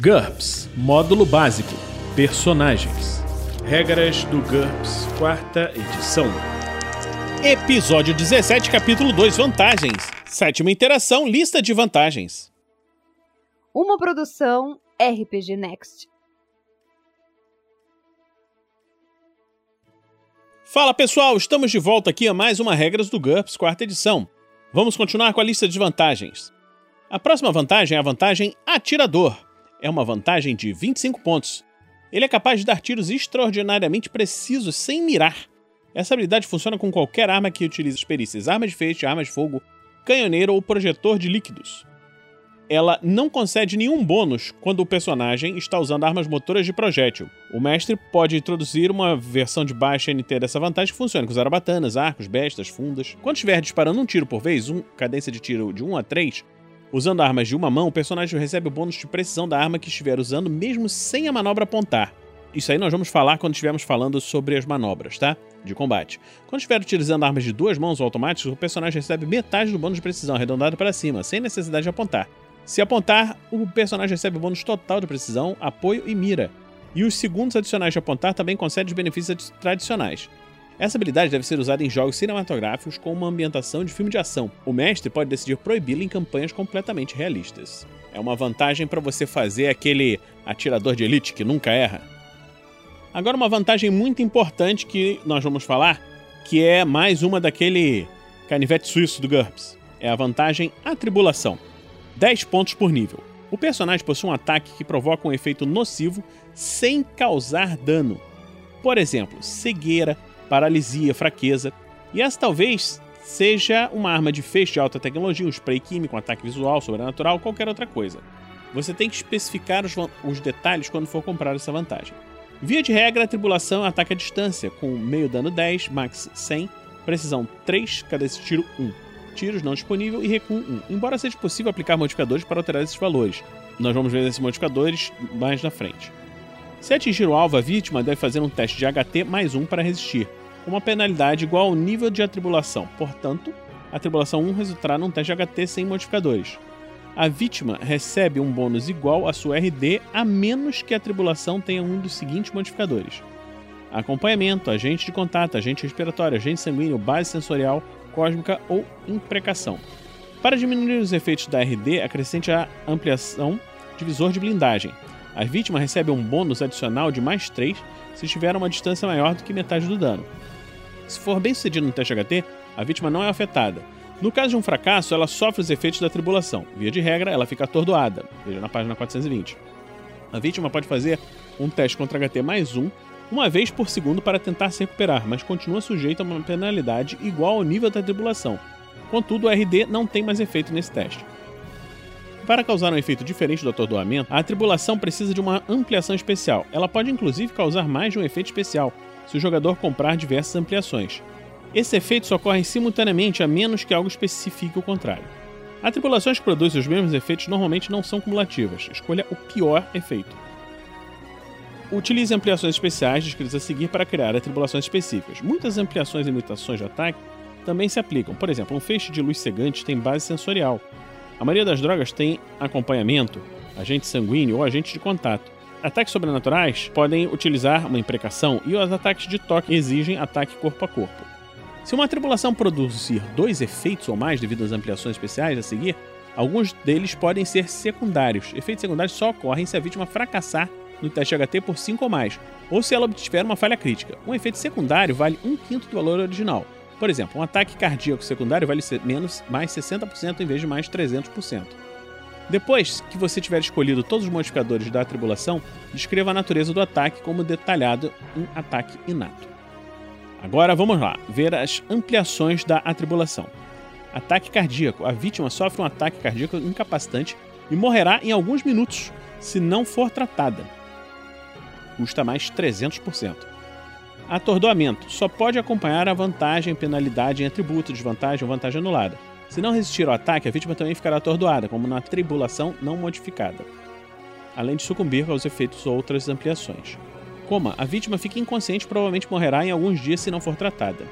GURPS Módulo Básico Personagens Regras do GURPS, quarta edição. Episódio 17, capítulo 2 Vantagens. Sétima interação, lista de vantagens. Uma produção RPG Next. Fala pessoal, estamos de volta aqui a mais uma Regras do GURPS, quarta edição. Vamos continuar com a lista de vantagens. A próxima vantagem é a vantagem Atirador. É uma vantagem de 25 pontos. Ele é capaz de dar tiros extraordinariamente precisos sem mirar. Essa habilidade funciona com qualquer arma que utilize as perícias arma de feixe, arma de fogo, canhoneiro ou projetor de líquidos. Ela não concede nenhum bônus quando o personagem está usando armas motoras de projétil. O mestre pode introduzir uma versão de baixa NT dessa vantagem que funciona com zarabatanas, arcos, bestas, fundas. Quando estiver disparando um tiro por vez, um, cadência de tiro de 1 a 3, usando armas de uma mão, o personagem recebe o bônus de precisão da arma que estiver usando, mesmo sem a manobra apontar. Isso aí nós vamos falar quando estivermos falando sobre as manobras, tá? De combate. Quando estiver utilizando armas de duas mãos ou automáticos, o personagem recebe metade do bônus de precisão arredondado para cima, sem necessidade de apontar. Se apontar, o personagem recebe o bônus total de precisão, apoio e mira. E os segundos adicionais de apontar também concedem os benefícios tradicionais. Essa habilidade deve ser usada em jogos cinematográficos com uma ambientação de filme de ação. O mestre pode decidir proibi-la em campanhas completamente realistas. É uma vantagem para você fazer aquele atirador de elite que nunca erra. Agora, uma vantagem muito importante que nós vamos falar, que é mais uma daquele canivete suíço do GURPS. É a vantagem Atribulação. 10 pontos por nível. O personagem possui um ataque que provoca um efeito nocivo sem causar dano. Por exemplo, cegueira, paralisia, fraqueza. E essa talvez seja uma arma de feixe de alta tecnologia, um spray químico, um ataque visual, sobrenatural, qualquer outra coisa. Você tem que especificar os, os detalhes quando for comprar essa vantagem. Via de regra, a tribulação ataca à distância, com meio dano 10, max 100, precisão 3, cada esse tiro 1 tiros não disponível e recuo 1, embora seja possível aplicar modificadores para alterar esses valores. Nós vamos ver esses modificadores mais na frente. Se atingir o alvo, a vítima deve fazer um teste de HT mais 1 para resistir, uma penalidade igual ao nível de atribulação. Portanto, a atribulação 1 resultará num teste HT sem modificadores. A vítima recebe um bônus igual à sua RD, a menos que a tribulação tenha um dos seguintes modificadores: acompanhamento, agente de contato, agente respiratório, agente sanguíneo, base sensorial, cósmica ou imprecação. Para diminuir os efeitos da RD, acrescente a ampliação divisor de blindagem. A vítima recebe um bônus adicional de mais 3 se estiver a uma distância maior do que metade do dano. Se for bem sucedido no teste HT, a vítima não é afetada. No caso de um fracasso, ela sofre os efeitos da tribulação. Via de regra, ela fica atordoada. Veja na página 420. A vítima pode fazer um teste contra HT mais 1 uma vez por segundo para tentar se recuperar, mas continua sujeito a uma penalidade igual ao nível da tribulação. Contudo, o RD não tem mais efeito nesse teste. Para causar um efeito diferente do atordoamento, a tribulação precisa de uma ampliação especial. Ela pode inclusive causar mais de um efeito especial, se o jogador comprar diversas ampliações. Esses efeitos ocorrem simultaneamente a menos que algo especifique o contrário. Atribulações que produzem os mesmos efeitos normalmente não são cumulativas. Escolha o pior efeito. Utilize ampliações especiais descritas a seguir para criar atribulações específicas. Muitas ampliações e mutações de ataque também se aplicam. Por exemplo, um feixe de luz cegante tem base sensorial. A maioria das drogas tem acompanhamento, agente sanguíneo ou agente de contato. Ataques sobrenaturais podem utilizar uma imprecação e os ataques de toque exigem ataque corpo a corpo. Se uma tribulação produzir dois efeitos ou mais devido às ampliações especiais a seguir, alguns deles podem ser secundários. Efeitos secundários só ocorrem se a vítima fracassar no teste HT por 5 ou mais, ou se ela obtiver uma falha crítica. Um efeito secundário vale 1 quinto do valor original. Por exemplo, um ataque cardíaco secundário vale menos mais 60% em vez de mais 300%. Depois que você tiver escolhido todos os modificadores da atribulação, descreva a natureza do ataque como detalhado em ataque inato. Agora vamos lá, ver as ampliações da atribulação. Ataque cardíaco. A vítima sofre um ataque cardíaco incapacitante e morrerá em alguns minutos se não for tratada custa mais 300%. Atordoamento só pode acompanhar a vantagem, penalidade em atributo, desvantagem ou vantagem anulada. Se não resistir ao ataque, a vítima também ficará atordoada, como na tribulação não modificada, além de sucumbir aos efeitos ou outras ampliações. Coma, a vítima fica inconsciente e provavelmente morrerá em alguns dias se não for tratada.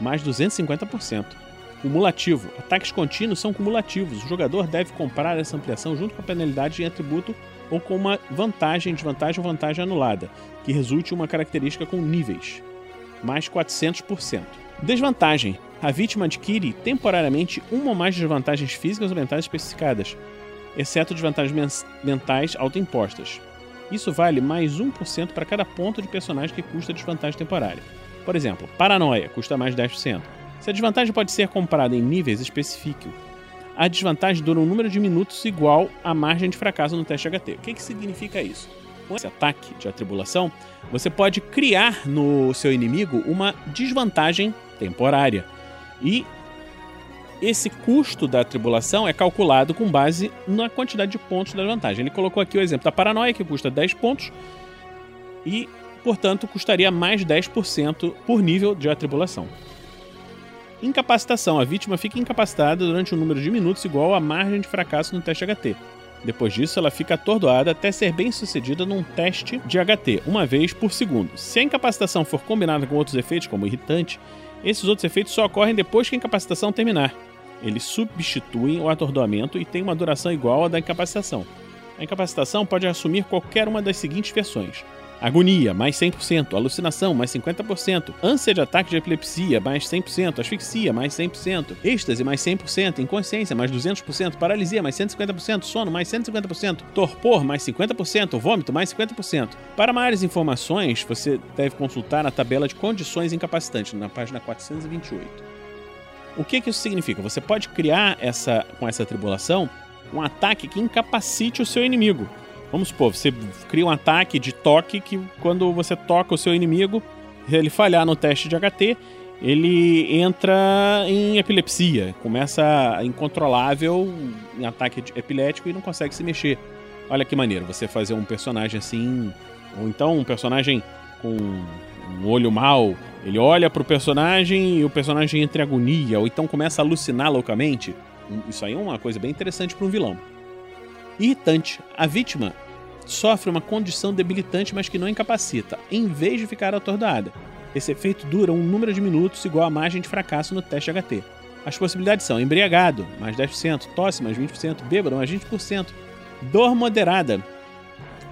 Mais 250%. cumulativo. Ataques contínuos são cumulativos. O jogador deve comprar essa ampliação junto com a penalidade em atributo ou com uma vantagem, desvantagem ou vantagem anulada, que resulte em uma característica com níveis, mais 400%. Desvantagem: a vítima adquire temporariamente uma ou mais desvantagens físicas ou mentais especificadas, exceto desvantagens mentais autoimpostas. Isso vale mais 1% para cada ponto de personagem que custa desvantagem temporária. Por exemplo, paranoia custa mais 10%. Se a desvantagem pode ser comprada em níveis específicos, a desvantagem dura um número de minutos igual à margem de fracasso no teste HT. O que, que significa isso? Com esse ataque de atribulação, você pode criar no seu inimigo uma desvantagem temporária. E esse custo da tribulação é calculado com base na quantidade de pontos da vantagem. Ele colocou aqui o exemplo da paranoia, que custa 10 pontos, e, portanto, custaria mais 10% por nível de atribulação. Incapacitação. A vítima fica incapacitada durante um número de minutos igual à margem de fracasso no teste HT. Depois disso, ela fica atordoada até ser bem sucedida num teste de HT, uma vez por segundo. Se a incapacitação for combinada com outros efeitos, como irritante, esses outros efeitos só ocorrem depois que a incapacitação terminar. Eles substituem o atordoamento e têm uma duração igual à da incapacitação. A incapacitação pode assumir qualquer uma das seguintes versões: Agonia, mais 100%. Alucinação, mais 50%. Ânsia de ataque de epilepsia, mais 100%. Asfixia, mais 100%. Êxtase, mais 100%. Inconsciência, mais 200%. Paralisia, mais 150%. Sono, mais 150%. Torpor, mais 50%. Vômito, mais 50%. Para maiores informações, você deve consultar a tabela de condições incapacitantes, na página 428. O que, que isso significa? Você pode criar essa, com essa tribulação um ataque que incapacite o seu inimigo. Vamos supor, você cria um ataque de toque que quando você toca o seu inimigo, ele falhar no teste de HT, ele entra em epilepsia, começa incontrolável em ataque epilético e não consegue se mexer. Olha que maneiro, você fazer um personagem assim, ou então um personagem com um olho mal, ele olha pro personagem e o personagem entra em agonia, ou então começa a alucinar loucamente. Isso aí é uma coisa bem interessante para um vilão. Irritante. A vítima sofre uma condição debilitante, mas que não incapacita, em vez de ficar atordoada. Esse efeito dura um número de minutos igual à margem de fracasso no teste HT. As possibilidades são embriagado, mais 10%, tosse, mais 20%, bêbado, mais 20%, dor moderada,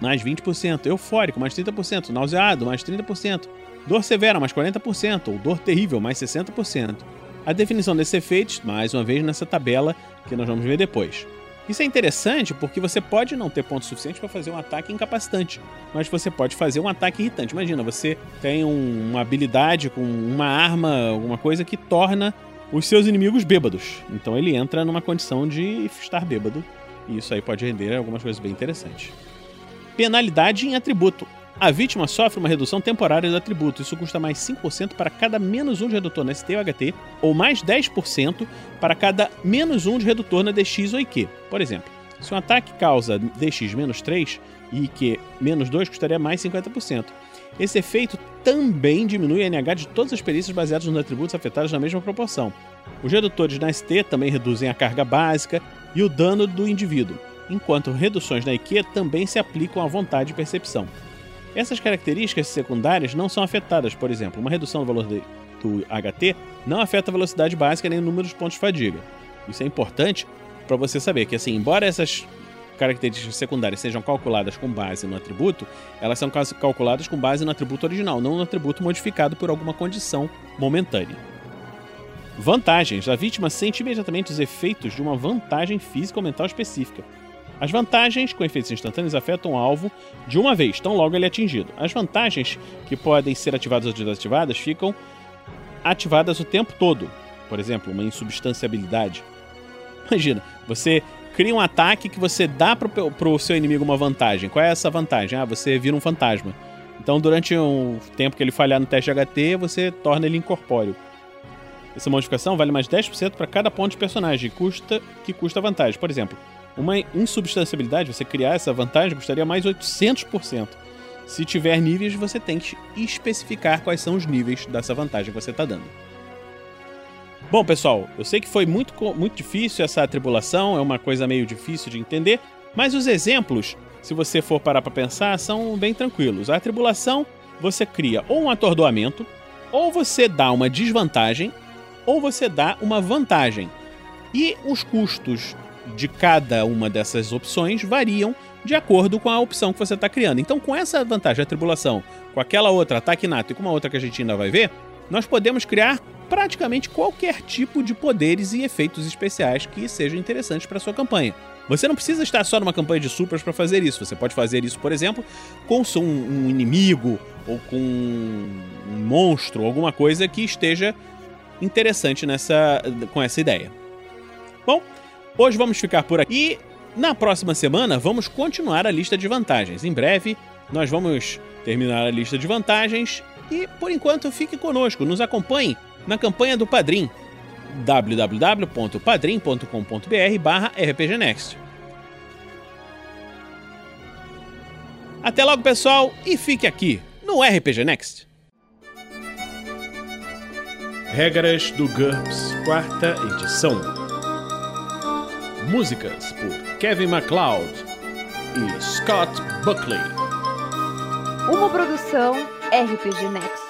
mais 20%, eufórico, mais 30%, nauseado, mais 30%, dor severa, mais 40%, ou dor terrível, mais 60%. A definição desses efeitos, mais uma vez nessa tabela que nós vamos ver depois. Isso é interessante porque você pode não ter ponto suficiente para fazer um ataque incapacitante, mas você pode fazer um ataque irritante. Imagina, você tem um, uma habilidade com uma arma, alguma coisa que torna os seus inimigos bêbados. Então ele entra numa condição de estar bêbado. E isso aí pode render algumas coisas bem interessantes. Penalidade em atributo. A vítima sofre uma redução temporária do atributo. Isso custa mais 5% para cada menos 1 de redutor na ST ou HT, ou mais 10% para cada menos 1 de redutor na DX ou IQ. Por exemplo, se um ataque causa DX menos 3 e IQ menos 2, custaria mais 50%. Esse efeito também diminui a NH de todas as perícias baseadas nos atributos afetados na mesma proporção. Os redutores na ST também reduzem a carga básica e o dano do indivíduo, enquanto reduções na IQ também se aplicam à vontade de percepção. Essas características secundárias não são afetadas, por exemplo, uma redução do valor de, do HT não afeta a velocidade básica nem o número de pontos de fadiga. Isso é importante para você saber que, assim, embora essas características secundárias sejam calculadas com base no atributo, elas são calculadas com base no atributo original, não no atributo modificado por alguma condição momentânea. Vantagens: a vítima sente imediatamente os efeitos de uma vantagem física ou mental específica. As vantagens com efeitos instantâneos afetam o alvo de uma vez, tão logo ele é atingido. As vantagens que podem ser ativadas ou desativadas ficam ativadas o tempo todo. Por exemplo, uma insubstanciabilidade. Imagina, você cria um ataque que você dá pro, pro seu inimigo uma vantagem. Qual é essa vantagem? Ah, você vira um fantasma. Então, durante um tempo que ele falhar no teste HT, você torna ele incorpóreo. Essa modificação vale mais 10% para cada ponto de personagem custa, que custa vantagem. Por exemplo, uma insubstanciabilidade, você criar essa vantagem, custaria mais 800%. Se tiver níveis, você tem que especificar quais são os níveis dessa vantagem que você está dando. Bom, pessoal, eu sei que foi muito, muito difícil essa atribulação, é uma coisa meio difícil de entender, mas os exemplos, se você for parar para pensar, são bem tranquilos. A atribulação, você cria ou um atordoamento, ou você dá uma desvantagem, ou você dá uma vantagem. E os custos de cada uma dessas opções variam de acordo com a opção que você está criando. Então, com essa vantagem, a tribulação, com aquela outra, ataque nato e com uma outra que a gente ainda vai ver, nós podemos criar praticamente qualquer tipo de poderes e efeitos especiais que sejam interessantes para sua campanha. Você não precisa estar só numa campanha de supers para fazer isso. Você pode fazer isso, por exemplo, com um, inimigo ou com um monstro, alguma coisa que esteja interessante nessa, com essa ideia. Bom, hoje vamos ficar por aqui. Na próxima semana vamos continuar a lista de vantagens. Em breve nós vamos terminar a lista de vantagens e, por enquanto, fique conosco, nos acompanhe na campanha do Padrim www.padrim.com.br barra rpgnext. Até logo, pessoal, e fique aqui no RPG Next. Regras do GURPS, quarta edição. Músicas por Kevin MacLeod e Scott Buckley. Uma produção RPG Next.